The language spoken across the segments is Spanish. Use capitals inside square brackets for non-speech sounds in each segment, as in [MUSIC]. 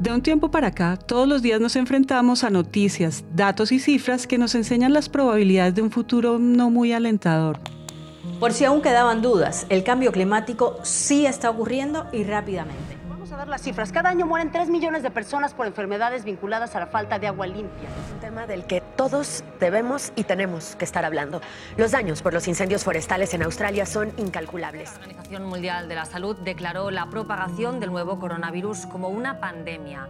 De un tiempo para acá, todos los días nos enfrentamos a noticias, datos y cifras que nos enseñan las probabilidades de un futuro no muy alentador. Por si aún quedaban dudas, el cambio climático sí está ocurriendo y rápidamente las cifras. Cada año mueren 3 millones de personas por enfermedades vinculadas a la falta de agua limpia. Es un tema del que todos debemos y tenemos que estar hablando. Los daños por los incendios forestales en Australia son incalculables. La Organización Mundial de la Salud declaró la propagación del nuevo coronavirus como una pandemia.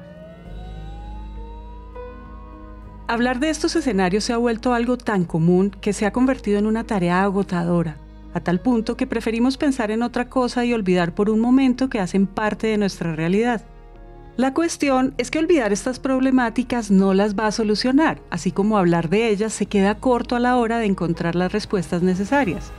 Hablar de estos escenarios se ha vuelto algo tan común que se ha convertido en una tarea agotadora a tal punto que preferimos pensar en otra cosa y olvidar por un momento que hacen parte de nuestra realidad. La cuestión es que olvidar estas problemáticas no las va a solucionar, así como hablar de ellas se queda corto a la hora de encontrar las respuestas necesarias.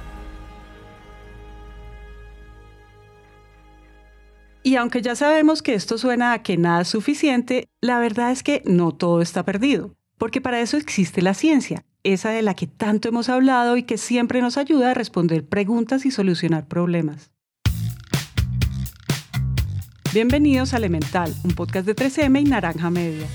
Y aunque ya sabemos que esto suena a que nada es suficiente, la verdad es que no todo está perdido, porque para eso existe la ciencia, esa de la que tanto hemos hablado y que siempre nos ayuda a responder preguntas y solucionar problemas. Bienvenidos a Elemental, un podcast de 3M y Naranja Media.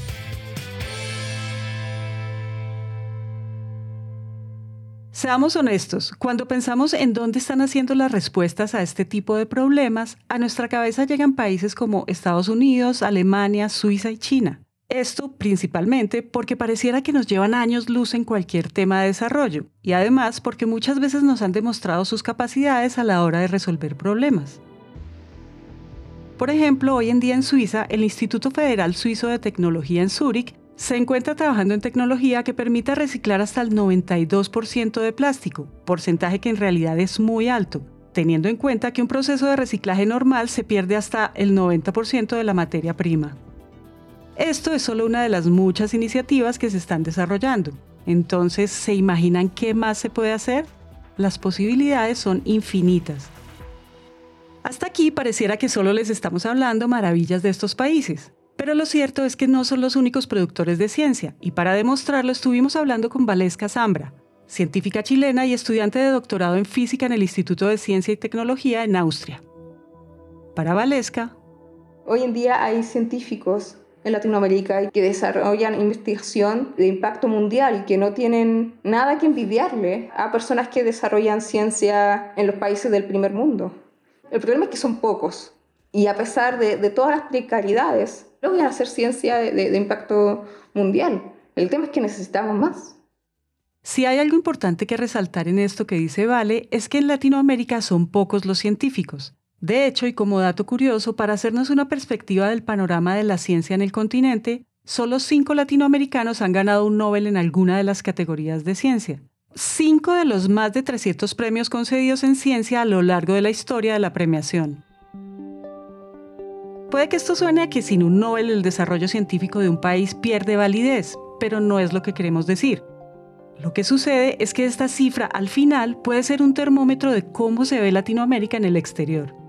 Seamos honestos, cuando pensamos en dónde están haciendo las respuestas a este tipo de problemas, a nuestra cabeza llegan países como Estados Unidos, Alemania, Suiza y China. Esto principalmente porque pareciera que nos llevan años luz en cualquier tema de desarrollo y además porque muchas veces nos han demostrado sus capacidades a la hora de resolver problemas. Por ejemplo, hoy en día en Suiza, el Instituto Federal Suizo de Tecnología en Zúrich se encuentra trabajando en tecnología que permita reciclar hasta el 92% de plástico, porcentaje que en realidad es muy alto, teniendo en cuenta que un proceso de reciclaje normal se pierde hasta el 90% de la materia prima. Esto es solo una de las muchas iniciativas que se están desarrollando. Entonces, ¿se imaginan qué más se puede hacer? Las posibilidades son infinitas. Hasta aquí pareciera que solo les estamos hablando maravillas de estos países. Pero lo cierto es que no son los únicos productores de ciencia, y para demostrarlo estuvimos hablando con Valesca Zambra, científica chilena y estudiante de doctorado en física en el Instituto de Ciencia y Tecnología en Austria. Para Valesca, hoy en día hay científicos en Latinoamérica y que desarrollan investigación de impacto mundial y que no tienen nada que envidiarle a personas que desarrollan ciencia en los países del primer mundo. El problema es que son pocos y a pesar de, todas las precariedades, logran hacer ciencia de, de impacto mundial. El tema es que necesitamos más. Si hay algo importante que resaltar en esto que dice Vale, es que en Latinoamérica son pocos los científicos. De hecho, y como dato curioso, para hacernos una perspectiva del panorama de la ciencia en el continente, solo cinco latinoamericanos han ganado un Nobel en alguna de las categorías de ciencia. Cinco de los más de 300 premios concedidos en ciencia a lo largo de la historia de la premiación. Puede que esto suene a que sin un Nobel el desarrollo científico de un país pierde validez, pero no es lo que queremos decir. Lo que sucede es que esta cifra al final puede ser un termómetro de cómo se ve Latinoamérica en el exterior.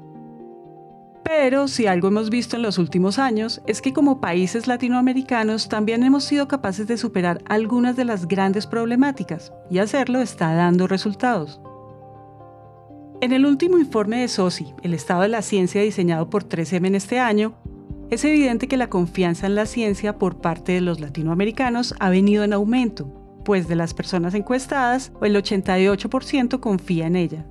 Pero si algo hemos visto en los últimos años es que como países latinoamericanos también hemos sido capaces de superar algunas de las grandes problemáticas y hacerlo está dando resultados. En el último informe de SOSI, el estado de la ciencia diseñado por 3M en este año, es evidente que la confianza en la ciencia por parte de los latinoamericanos ha venido en aumento, pues de las personas encuestadas, el 88% confía en ella.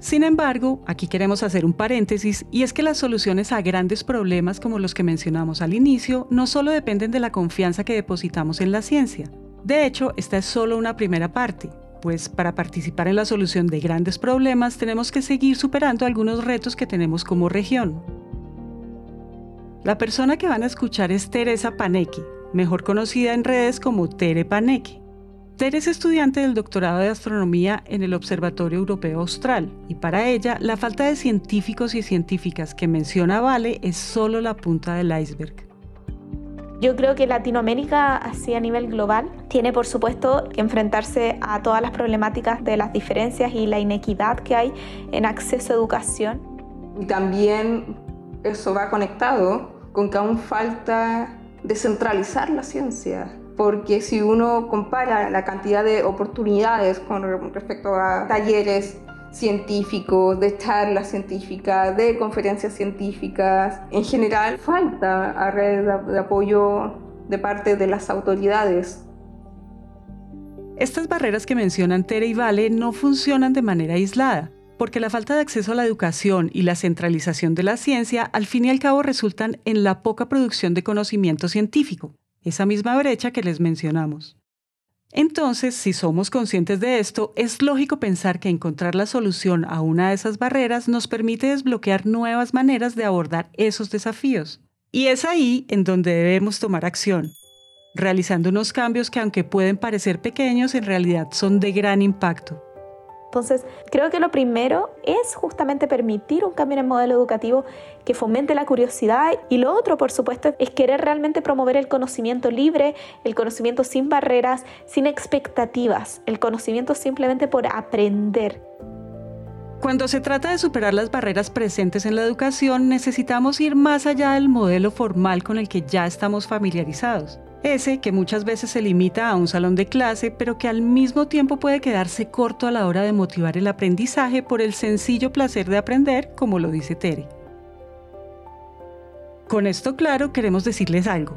Sin embargo, aquí queremos hacer un paréntesis y es que las soluciones a grandes problemas como los que mencionamos al inicio no solo dependen de la confianza que depositamos en la ciencia. De hecho, esta es solo una primera parte, pues para participar en la solución de grandes problemas tenemos que seguir superando algunos retos que tenemos como región. La persona que van a escuchar es Teresa Panecki, mejor conocida en redes como Tere Panecki. Tere es estudiante del doctorado de astronomía en el Observatorio Europeo Austral y para ella la falta de científicos y científicas que menciona Vale es solo la punta del iceberg. Yo creo que Latinoamérica, así a nivel global, tiene por supuesto que enfrentarse a todas las problemáticas de las diferencias y la inequidad que hay en acceso a educación. Y también eso va conectado con que aún falta descentralizar la ciencia porque si uno compara la cantidad de oportunidades con respecto a talleres científicos, de charlas científicas, de conferencias científicas. En general, falta a redes de apoyo de parte de las autoridades. Estas barreras que mencionan Tere y Vale no funcionan de manera aislada, porque la falta de acceso a la educación y la centralización de la ciencia al fin y al cabo resultan en la poca producción de conocimiento científico, esa misma brecha que les mencionamos. Entonces, si somos conscientes de esto, es lógico pensar que encontrar la solución a una de esas barreras nos permite desbloquear nuevas maneras de abordar esos desafíos. Y es ahí en donde debemos tomar acción, realizando unos cambios que aunque pueden parecer pequeños, en realidad son de gran impacto. Entonces, creo que lo primero es justamente permitir un cambio en el modelo educativo que fomente la curiosidad y lo otro, por supuesto, es querer realmente promover el conocimiento libre, el conocimiento sin barreras, sin expectativas, el conocimiento simplemente por aprender. Cuando se trata de superar las barreras presentes en la educación, necesitamos ir más allá del modelo formal con el que ya estamos familiarizados. Ese que muchas veces se limita a un salón de clase, pero que al mismo tiempo puede quedarse corto a la hora de motivar el aprendizaje por el sencillo placer de aprender, como lo dice Tere. Con esto claro, queremos decirles algo.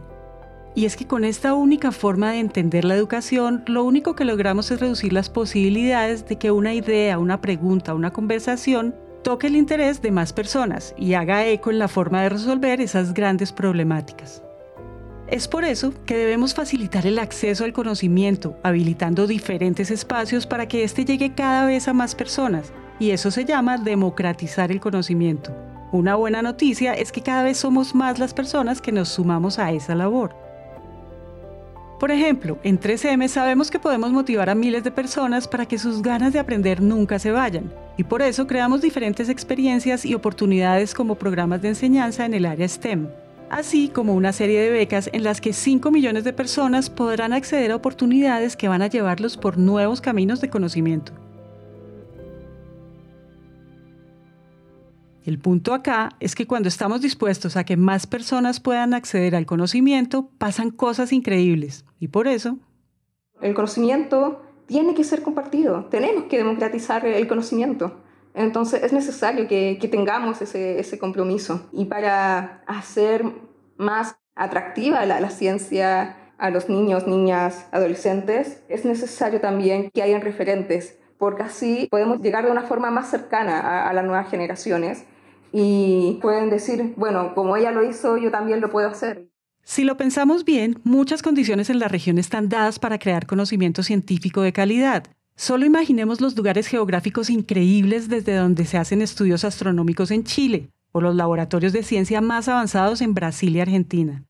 Y es que con esta única forma de entender la educación, lo único que logramos es reducir las posibilidades de que una idea, una pregunta, una conversación toque el interés de más personas y haga eco en la forma de resolver esas grandes problemáticas. Es por eso que debemos facilitar el acceso al conocimiento, habilitando diferentes espacios para que éste llegue cada vez a más personas, y eso se llama democratizar el conocimiento. Una buena noticia es que cada vez somos más las personas que nos sumamos a esa labor. Por ejemplo, en 3M sabemos que podemos motivar a miles de personas para que sus ganas de aprender nunca se vayan, y por eso creamos diferentes experiencias y oportunidades como programas de enseñanza en el área STEM, así como una serie de becas en las que 5 millones de personas podrán acceder a oportunidades que van a llevarlos por nuevos caminos de conocimiento. El punto acá es que cuando estamos dispuestos a que más personas puedan acceder al conocimiento, pasan cosas increíbles. Y por eso... El conocimiento tiene que ser compartido. Tenemos que democratizar el conocimiento. Entonces es necesario que, tengamos ese, compromiso. Y para hacer más atractiva la, ciencia a los niños, niñas, adolescentes, es necesario también que hayan referentes, porque así podemos llegar de una forma más cercana a, a las nuevas generaciones y pueden decir, bueno, como ella lo hizo, yo también lo puedo hacer. Si lo pensamos bien, muchas condiciones en la región están dadas para crear conocimiento científico de calidad. Solo imaginemos los lugares geográficos increíbles desde donde se hacen estudios astronómicos en Chile o los laboratorios de ciencia más avanzados en Brasil y Argentina.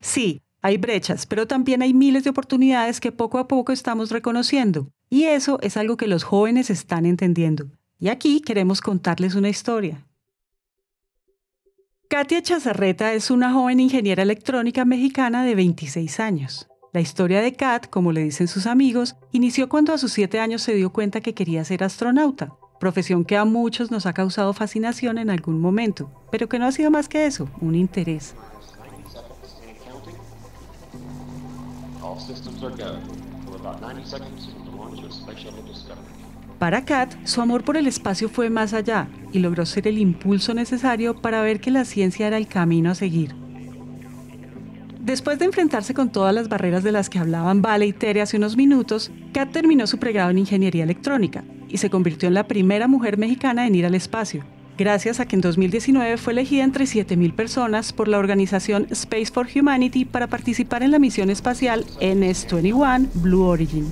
Sí, hay brechas, pero también hay miles de oportunidades que poco a poco estamos reconociendo, y eso es algo que los jóvenes están entendiendo. Y aquí queremos contarles una historia. Katia Chazarreta es una joven ingeniera electrónica mexicana de 26 años. La historia de Kat, como le dicen sus amigos, inició cuando a sus siete años se dio cuenta que quería ser astronauta, profesión que a muchos nos ha causado fascinación en algún momento, pero que no ha sido más que eso, un interés. Para Kat, su amor por el espacio fue más allá y logró ser el impulso necesario para ver que la ciencia era el camino a seguir. Después de enfrentarse con todas las barreras de las que hablaban Vale y Tere hace unos minutos, Kat terminó su pregrado en ingeniería electrónica y se convirtió en la primera mujer mexicana en ir al espacio, gracias a que en 2019 fue elegida entre 7.000 personas por la organización Space for Humanity para participar en la misión espacial NS-21 Blue Origin.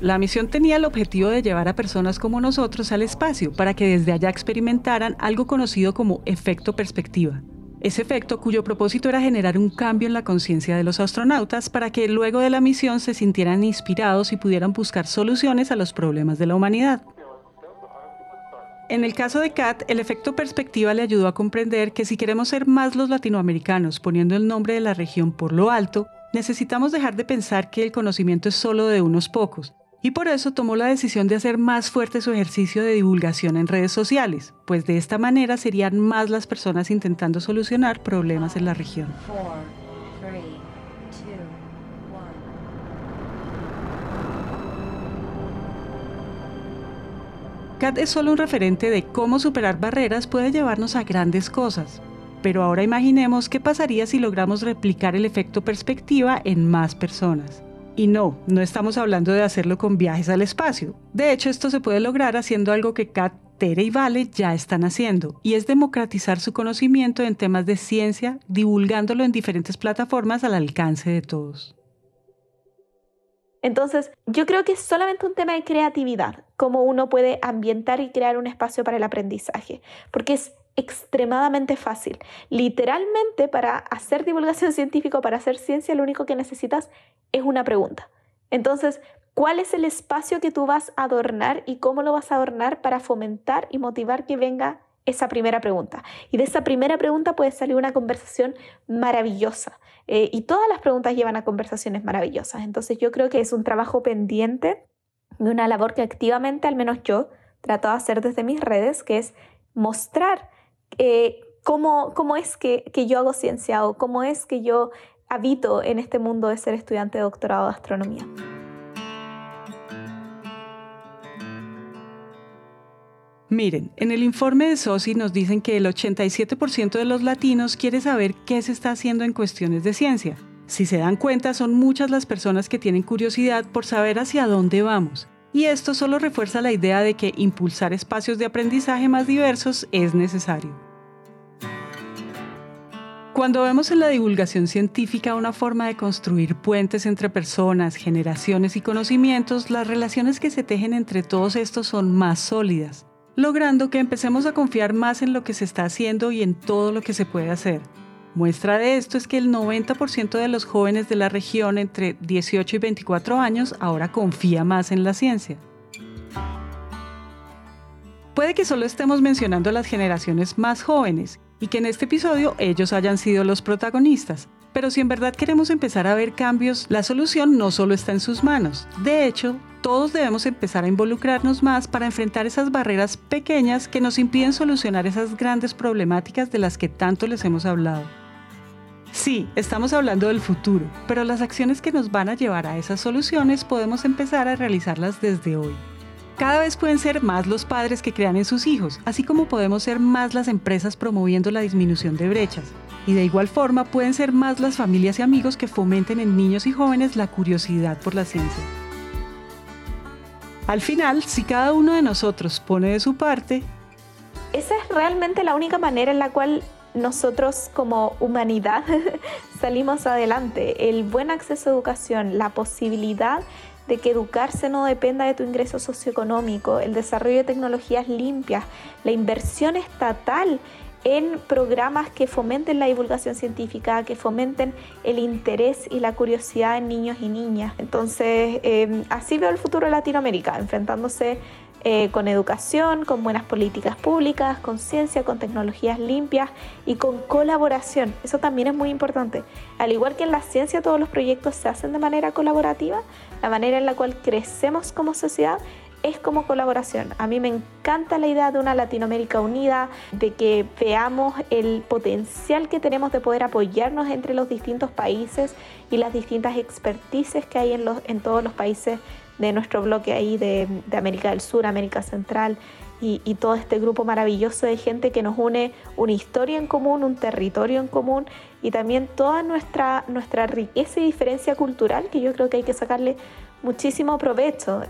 La misión tenía el objetivo de llevar a personas como nosotros al espacio para que desde allá experimentaran algo conocido como efecto perspectiva, ese efecto cuyo propósito era generar un cambio en la conciencia de los astronautas para que luego de la misión se sintieran inspirados y pudieran buscar soluciones a los problemas de la humanidad. En el caso de Kat, el efecto perspectiva le ayudó a comprender que si queremos ser más los latinoamericanos poniendo el nombre de la región por lo alto, necesitamos dejar de pensar que el conocimiento es solo de unos pocos, y por eso tomó la decisión de hacer más fuerte su ejercicio de divulgación en redes sociales, pues de esta manera serían más las personas intentando solucionar problemas en la región. Kat es solo un referente de cómo superar barreras puede llevarnos a grandes cosas. Pero ahora imaginemos qué pasaría si logramos replicar el efecto perspectiva en más personas. Y no, no estamos hablando de hacerlo con viajes al espacio. De hecho, esto se puede lograr haciendo algo que Kat, Tere y Vale ya están haciendo, y es democratizar su conocimiento en temas de ciencia, divulgándolo en diferentes plataformas al alcance de todos. Entonces, yo creo que es solamente un tema de creatividad, cómo uno puede ambientar y crear un espacio para el aprendizaje, porque es extremadamente fácil. Literalmente, para hacer divulgación [LAUGHS] científica, para hacer ciencia, lo único que necesitas es una pregunta. Entonces, ¿cuál es el espacio que tú vas a adornar y cómo lo vas a adornar para fomentar y motivar que venga esa primera pregunta. Y de esa primera pregunta puede salir una conversación maravillosa. Eh, y todas las preguntas llevan a conversaciones maravillosas. Entonces yo creo que es un trabajo pendiente de una labor que activamente, al menos yo, trato de hacer desde mis redes, que es mostrar eh, cómo, cómo, es que, que yo hago ciencia o cómo es que yo habito en este mundo de ser estudiante de doctorado de astronomía. Miren, en el informe de SOSI nos dicen que el 87% de los latinos quiere saber qué se está haciendo en cuestiones de ciencia. Si se dan cuenta, son muchas las personas que tienen curiosidad por saber hacia dónde vamos. Y esto solo refuerza la idea de que impulsar espacios de aprendizaje más diversos es necesario. Cuando vemos en la divulgación científica una forma de construir puentes entre personas, generaciones y conocimientos, las relaciones que se tejen entre todos estos son más sólidas logrando que empecemos a confiar más en lo que se está haciendo y en todo lo que se puede hacer. Muestra de esto es que el 90% de los jóvenes de la región entre 18 y 24 años ahora confía más en la ciencia. Puede que solo estemos mencionando las generaciones más jóvenes y que en este episodio ellos hayan sido los protagonistas, pero si en verdad queremos empezar a ver cambios, la solución no solo está en sus manos. De hecho, todos debemos empezar a involucrarnos más para enfrentar esas barreras pequeñas que nos impiden solucionar esas grandes problemáticas de las que tanto les hemos hablado. Sí, estamos hablando del futuro, pero las acciones que nos van a llevar a esas soluciones podemos empezar a realizarlas desde hoy. Cada vez pueden ser más los padres que crean en sus hijos, así como podemos ser más las empresas promoviendo la disminución de brechas. Y de igual forma pueden ser más las familias y amigos que fomenten en niños y jóvenes la curiosidad por la ciencia. Al final, si cada uno de nosotros pone de su parte, esa es realmente la única manera en la cual nosotros como humanidad [LAUGHS] salimos adelante. El buen acceso a educación, la posibilidad de que educarse no dependa de tu ingreso socioeconómico, el desarrollo de tecnologías limpias, la inversión estatal en programas que fomenten la divulgación científica, que fomenten el interés y la curiosidad en niños y niñas. Entonces, eh, así veo el futuro de Latinoamérica, enfrentándose eh, con educación, con buenas políticas públicas, con ciencia, con tecnologías limpias y con colaboración. Eso también es muy importante. Al igual que en la ciencia todos los proyectos se hacen de manera colaborativa, la manera en la cual crecemos como sociedad es como colaboración. A mí me encanta la idea de una Latinoamérica unida, de que veamos el potencial que tenemos de poder apoyarnos entre los distintos países y las distintas expertices que hay en, todos los países de nuestro bloque ahí de, América del Sur, América Central y, y, todo este grupo maravilloso de gente que nos une una historia en común, un territorio en común y también toda nuestra, nuestra riqueza y diferencia cultural que yo creo que hay que sacarle muchísimo provecho.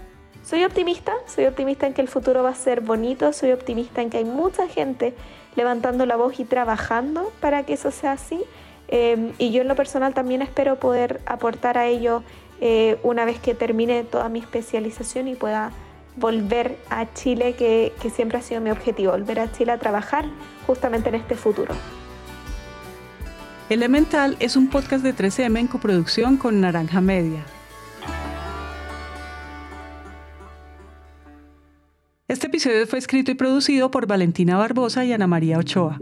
Soy optimista, soy optimista en que el futuro va a ser bonito, soy optimista en que hay mucha gente levantando la voz y trabajando para que eso sea así. Em, y yo en lo personal también espero poder aportar a ello eh, una vez que termine toda mi especialización y pueda volver a Chile, que, que siempre ha sido mi objetivo, volver a Chile a trabajar justamente en este futuro. Elemental es un podcast de 3M en coproducción con Naranja Media. Este episodio fue escrito y producido por Valentina Barbosa y Ana María Ochoa.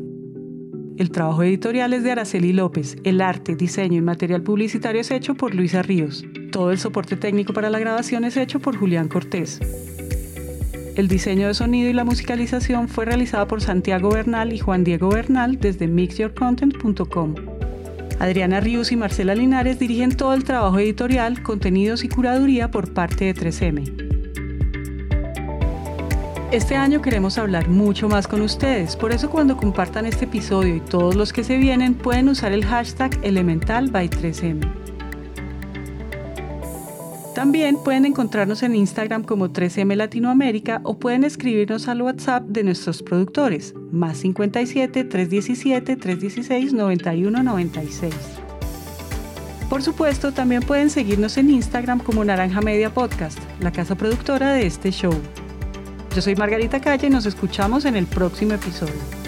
El trabajo editorial es de Araceli López. El arte, diseño y material publicitario es hecho por Luisa Ríos. Todo el soporte técnico para la grabación es hecho por Julián Cortés. El diseño de sonido y la musicalización fue realizada por Santiago Bernal y Juan Diego Bernal desde mixyourcontent.com. Adriana Ríos y Marcela Linares dirigen todo el trabajo editorial, contenidos y curaduría por parte de 3M. Este año queremos hablar mucho más con ustedes, por eso cuando compartan este episodio y todos los que se vienen pueden usar el hashtag elemental 3M. También pueden encontrarnos en Instagram como 3M Latinoamérica o pueden escribirnos al WhatsApp de nuestros productores, más 57 317 316 9196. Por supuesto, también pueden seguirnos en Instagram como Naranja Media Podcast, la casa productora de este show. Yo soy Margarita Calle y nos escuchamos en el próximo episodio.